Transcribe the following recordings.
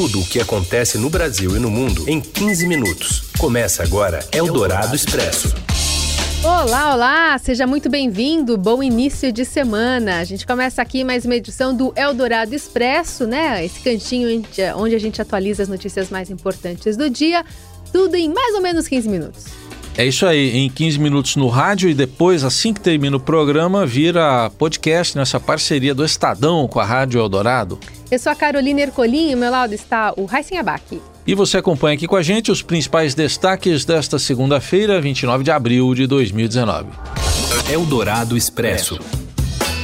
tudo o que acontece no Brasil e no mundo em 15 minutos. Começa agora Eldorado Expresso. Olá, olá! Seja muito bem-vindo. Bom início de semana. A gente começa aqui mais uma edição do Eldorado Expresso, né? Esse cantinho onde a gente atualiza as notícias mais importantes do dia, tudo em mais ou menos 15 minutos. É isso aí, em 15 minutos no rádio e depois, assim que termina o programa, vira podcast nessa parceria do Estadão com a Rádio Eldorado. Eu sou a Carolina Ercolim e ao meu lado está o Raíssen Abac. E você acompanha aqui com a gente os principais destaques desta segunda-feira, 29 de abril de 2019. Eldorado Expresso.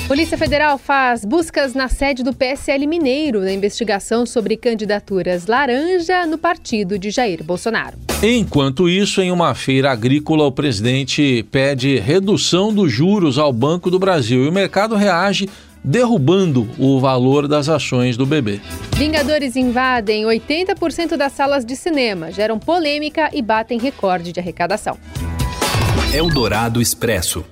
Polícia Federal faz buscas na sede do PSL Mineiro na investigação sobre candidaturas laranja no partido de Jair Bolsonaro. Enquanto isso, em uma feira agrícola, o presidente pede redução dos juros ao Banco do Brasil e o mercado reage derrubando o valor das ações do bebê. Vingadores invadem 80% das salas de cinema, geram polêmica e batem recorde de arrecadação. Eldorado Expresso.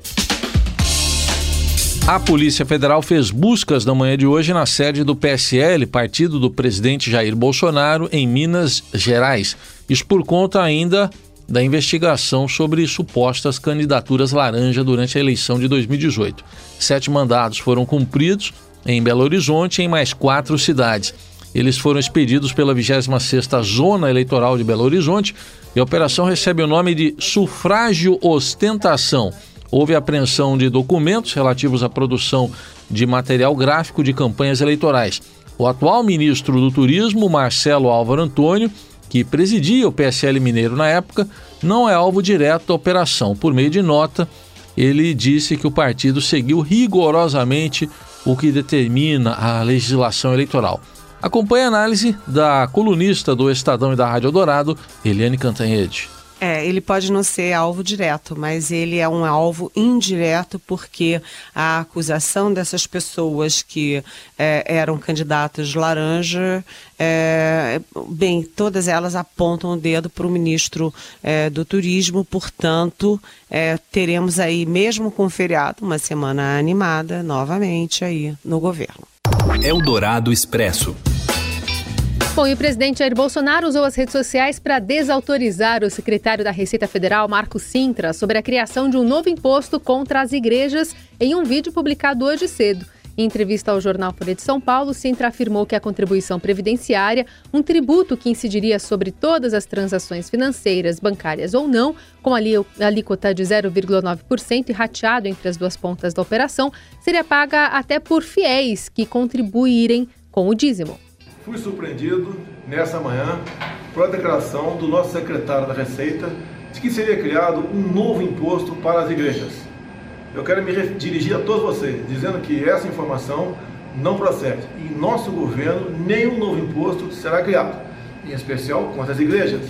A Polícia Federal fez buscas na manhã de hoje na sede do PSL, partido do presidente Jair Bolsonaro, em Minas Gerais. Isso por conta ainda da investigação sobre supostas candidaturas laranja durante a eleição de 2018. Sete mandados foram cumpridos em Belo Horizonte e em mais quatro cidades. Eles foram expedidos pela 26ª Zona Eleitoral de Belo Horizonte e a operação recebe o nome de Sufrágio Ostentação. Houve apreensão de documentos relativos à produção de material gráfico de campanhas eleitorais. O atual ministro do Turismo, Marcelo Álvaro Antônio, que presidia o PSL Mineiro na época, não é alvo direto da operação. Por meio de nota, ele disse que o partido seguiu rigorosamente o que determina a legislação eleitoral. Acompanhe a análise da colunista do Estadão e da Rádio Dourado, Eliane Cantanhede. É, ele pode não ser alvo direto, mas ele é um alvo indireto porque a acusação dessas pessoas que é, eram candidatas laranja, é, bem, todas elas apontam o dedo para o ministro é, do Turismo, portanto, é, teremos aí, mesmo com o feriado, uma semana animada novamente aí no governo. Eldorado Expresso. Bom, e o presidente Jair Bolsonaro usou as redes sociais para desautorizar o secretário da Receita Federal, Marco Sintra, sobre a criação de um novo imposto contra as igrejas em um vídeo publicado hoje cedo. Em entrevista ao jornal Folha de São Paulo, Sintra afirmou que a contribuição previdenciária, um tributo que incidiria sobre todas as transações financeiras, bancárias ou não, com a alíquota de 0,9% e rateado entre as duas pontas da operação, seria paga até por fiéis que contribuírem com o dízimo. Fui surpreendido nessa manhã pela declaração do nosso secretário da Receita de que seria criado um novo imposto para as igrejas. Eu quero me dirigir a todos vocês, dizendo que essa informação não procede. Em nosso governo, nenhum novo imposto será criado, em especial contra as igrejas.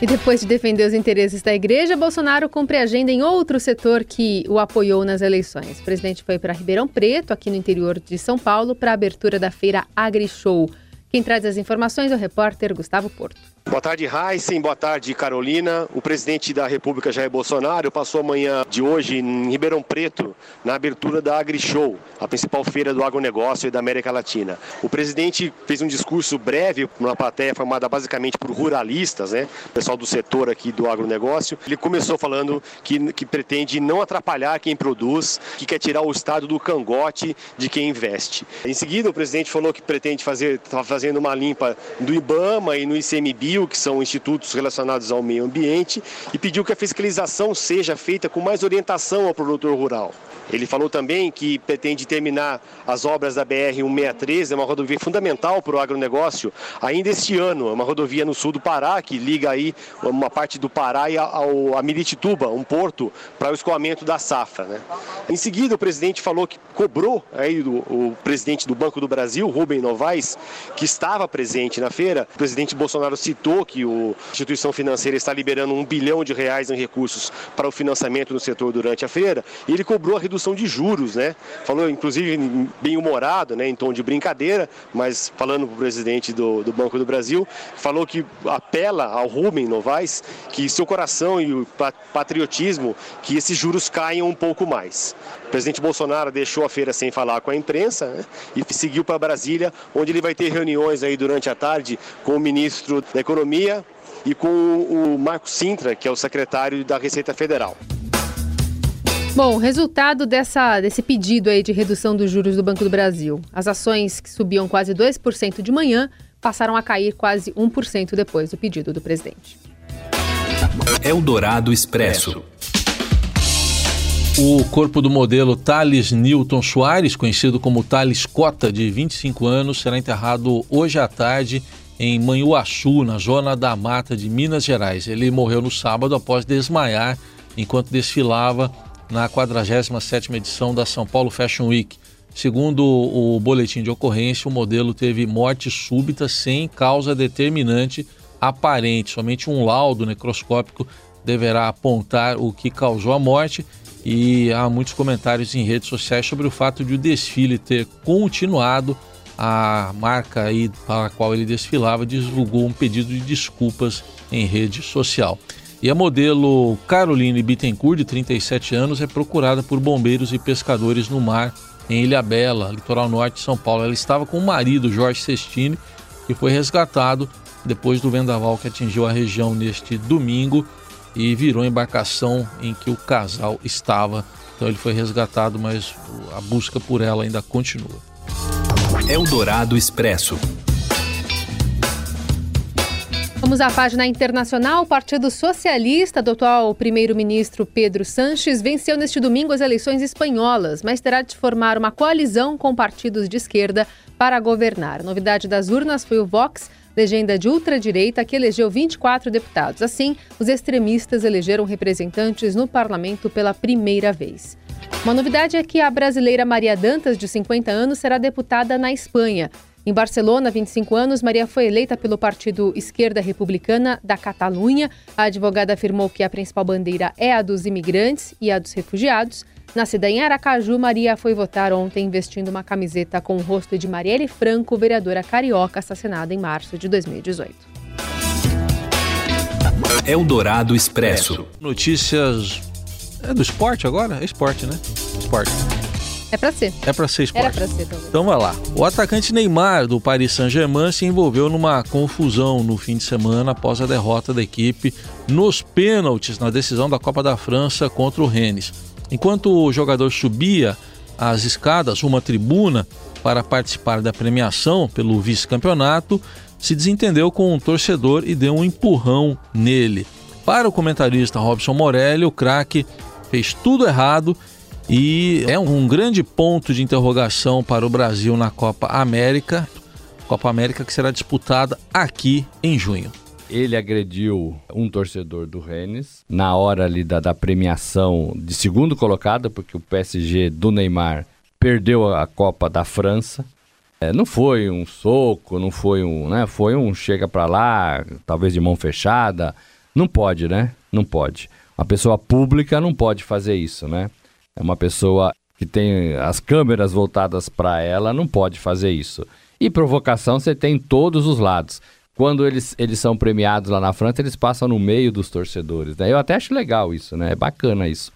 E depois de defender os interesses da igreja, Bolsonaro cumpre agenda em outro setor que o apoiou nas eleições. O presidente foi para Ribeirão Preto, aqui no interior de São Paulo, para a abertura da feira AgriShow. Quem traz as informações é o repórter Gustavo Porto. Boa tarde, Heisen. Boa tarde, Carolina. O presidente da República, Jair Bolsonaro, passou amanhã de hoje em Ribeirão Preto, na abertura da AgriShow, a principal feira do agronegócio da América Latina. O presidente fez um discurso breve, numa plateia formada basicamente por ruralistas, né? Pessoal do setor aqui do agronegócio. Ele começou falando que, que pretende não atrapalhar quem produz, que quer tirar o Estado do cangote de quem investe. Em seguida, o presidente falou que pretende fazer, está fazendo uma limpa do IBAMA e no ICMBio que são institutos relacionados ao meio ambiente, e pediu que a fiscalização seja feita com mais orientação ao produtor rural. Ele falou também que pretende terminar as obras da BR-163, é uma rodovia fundamental para o agronegócio, ainda este ano. É uma rodovia no sul do Pará, que liga aí uma parte do Pará e ao, a Miritituba, um porto, para o escoamento da safra. Né? Em seguida, o presidente falou que cobrou aí o, o presidente do Banco do Brasil, Rubem Novaes, que estava presente na feira. O presidente Bolsonaro citou que a instituição financeira está liberando um bilhão de reais em recursos para o financiamento no setor durante a feira, e ele cobrou a redução de juros, né? Falou, inclusive, bem humorado, né, em tom de brincadeira, mas falando para o presidente do, do Banco do Brasil, falou que apela ao Rubem Novaes que seu coração e o patriotismo, que esses juros caiam um pouco mais. O presidente Bolsonaro deixou a feira sem falar com a imprensa né, e seguiu para Brasília, onde ele vai ter reuniões aí durante a tarde com o ministro da Economia e com o Marco Sintra, que é o secretário da Receita Federal. Bom, o resultado dessa, desse pedido aí de redução dos juros do Banco do Brasil. As ações que subiam quase 2% de manhã passaram a cair quase 1% depois do pedido do presidente. Eldorado Expresso. O corpo do modelo Thales Newton Soares, conhecido como Thales Cota, de 25 anos, será enterrado hoje à tarde em Manhuaçu, na zona da mata de Minas Gerais. Ele morreu no sábado após desmaiar enquanto desfilava na 47ª edição da São Paulo Fashion Week. Segundo o boletim de ocorrência, o modelo teve morte súbita sem causa determinante aparente. Somente um laudo necroscópico deverá apontar o que causou a morte e há muitos comentários em redes sociais sobre o fato de o desfile ter continuado. A marca aí para a qual ele desfilava divulgou um pedido de desculpas em rede social. E a modelo Caroline Bittencourt, de 37 anos, é procurada por bombeiros e pescadores no mar em Ilha Bela, litoral norte de São Paulo. Ela estava com o marido, Jorge Sestini, que foi resgatado depois do vendaval que atingiu a região neste domingo e virou a embarcação em que o casal estava. Então ele foi resgatado, mas a busca por ela ainda continua. Eldorado Expresso. Vamos à página internacional. O Partido Socialista do atual primeiro-ministro Pedro Sanches venceu neste domingo as eleições espanholas, mas terá de formar uma coalizão com partidos de esquerda para governar. A novidade das urnas foi o Vox, legenda de ultradireita que elegeu 24 deputados. Assim, os extremistas elegeram representantes no parlamento pela primeira vez. Uma novidade é que a brasileira Maria Dantas, de 50 anos, será deputada na Espanha. Em Barcelona, 25 anos, Maria foi eleita pelo Partido Esquerda Republicana da Catalunha. A advogada afirmou que a principal bandeira é a dos imigrantes e a dos refugiados. Nascida em Aracaju, Maria foi votar ontem vestindo uma camiseta com o rosto de Marielle Franco, vereadora carioca assassinada em março de 2018. Eldorado Expresso. Notícias. É do esporte agora? É esporte, né? Esporte. É pra ser. É pra ser esporte. Era pra ser, talvez. Então vai lá. O atacante Neymar do Paris Saint-Germain se envolveu numa confusão no fim de semana após a derrota da equipe nos pênaltis na decisão da Copa da França contra o Rennes. Enquanto o jogador subia as escadas, uma tribuna, para participar da premiação pelo vice-campeonato, se desentendeu com um torcedor e deu um empurrão nele. Para o comentarista Robson Morelli, o craque fez tudo errado e é um grande ponto de interrogação para o Brasil na Copa América, Copa América que será disputada aqui em junho ele agrediu um torcedor do Rennes na hora ali da, da premiação de segundo colocado, porque o PSG do Neymar perdeu a Copa da França. É, não foi um soco, não foi um, né? Foi um chega para lá, talvez de mão fechada. Não pode, né? Não pode. Uma pessoa pública não pode fazer isso, né? É uma pessoa que tem as câmeras voltadas para ela, não pode fazer isso. E provocação você tem em todos os lados quando eles, eles são premiados lá na França, eles passam no meio dos torcedores, né? Eu até acho legal isso, né? É bacana isso.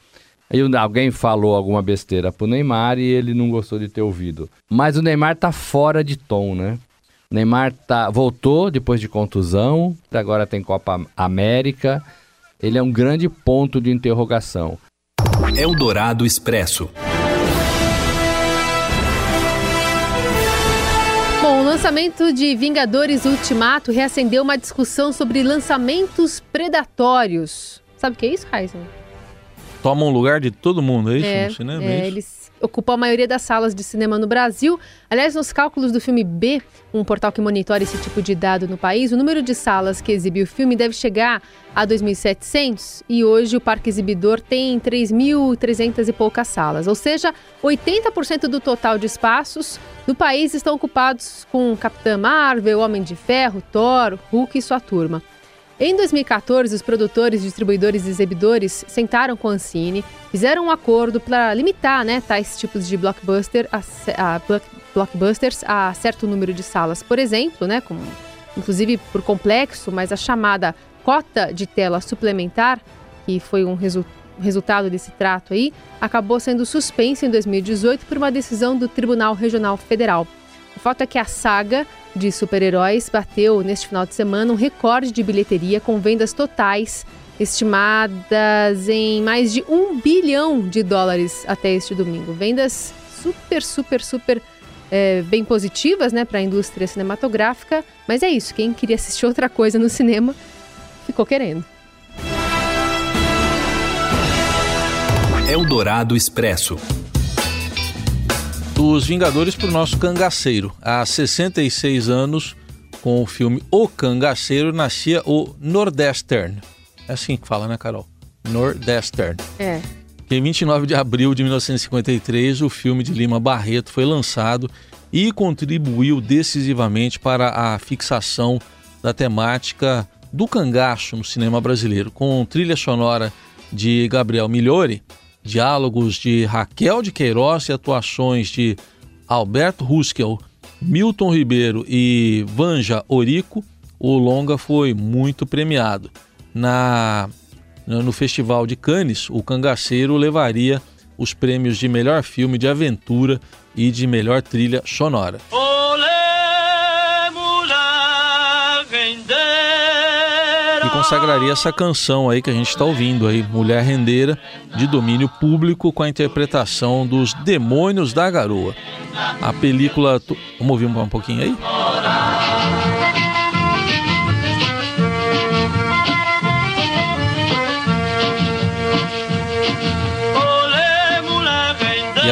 Aí alguém falou alguma besteira pro Neymar e ele não gostou de ter ouvido. Mas o Neymar tá fora de tom, né? O Neymar tá, voltou depois de contusão, agora tem Copa América. Ele é um grande ponto de interrogação. Eldorado Expresso. lançamento de Vingadores Ultimato reacendeu uma discussão sobre lançamentos predatórios. Sabe o que é isso, Heisen? Tomam um lugar de todo mundo, é isso? É, no cinema, é, é eles ocupou a maioria das salas de cinema no Brasil. Aliás, nos cálculos do filme B, um portal que monitora esse tipo de dado no país, o número de salas que exibe o filme deve chegar a 2.700 e hoje o parque exibidor tem 3.300 e poucas salas, ou seja, 80% do total de espaços do país estão ocupados com Capitã Marvel, Homem de Ferro, Thor, Hulk e sua turma. Em 2014, os produtores, distribuidores e exibidores sentaram com a Ancine, fizeram um acordo para limitar né, tais tipos de blockbuster a, a, blockbusters a certo número de salas. Por exemplo, né, com, inclusive por complexo, mas a chamada cota de tela suplementar, que foi um resu resultado desse trato aí, acabou sendo suspensa em 2018 por uma decisão do Tribunal Regional Federal. O fato é que a saga de super-heróis bateu neste final de semana um recorde de bilheteria com vendas totais estimadas em mais de um bilhão de dólares até este domingo. Vendas super, super, super é, bem positivas né, para a indústria cinematográfica. Mas é isso, quem queria assistir outra coisa no cinema ficou querendo. Eldorado Expresso dos Vingadores para o nosso cangaceiro. Há 66 anos, com o filme O Cangaceiro, nascia o Nordestern. É assim que fala, né, Carol? Nordestern. É. Em 29 de abril de 1953, o filme de Lima Barreto foi lançado e contribuiu decisivamente para a fixação da temática do cangaço no cinema brasileiro, com trilha sonora de Gabriel Migliori diálogos de Raquel de Queiroz e atuações de Alberto Huskel, Milton Ribeiro e Vanja Orico, o longa foi muito premiado. Na no Festival de Cannes, o Cangaceiro levaria os prêmios de melhor filme de aventura e de melhor trilha sonora. Consagraria essa canção aí que a gente está ouvindo aí, Mulher Rendeira, de domínio público, com a interpretação dos Demônios da Garoa. A película. Vamos ouvir um pouquinho aí?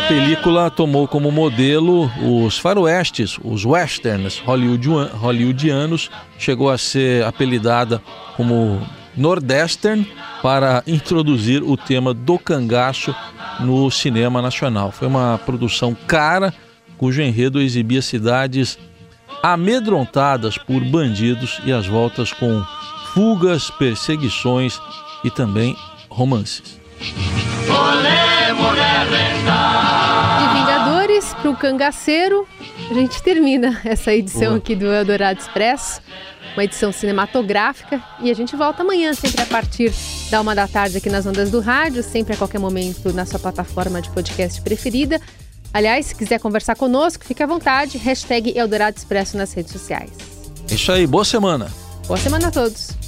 Película tomou como modelo os faroestes, os westerns hollywoodianos, chegou a ser apelidada como Nordestern para introduzir o tema do cangaço no cinema nacional. Foi uma produção cara, cujo enredo exibia cidades amedrontadas por bandidos e as voltas com fugas, perseguições e também romances. Olé, para o cangaceiro, a gente termina essa edição aqui do Eldorado Expresso, uma edição cinematográfica, e a gente volta amanhã, sempre a partir da uma da tarde aqui nas ondas do rádio, sempre a qualquer momento na sua plataforma de podcast preferida. Aliás, se quiser conversar conosco, fique à vontade, hashtag Eldorado Expresso nas redes sociais. Isso aí, boa semana. Boa semana a todos.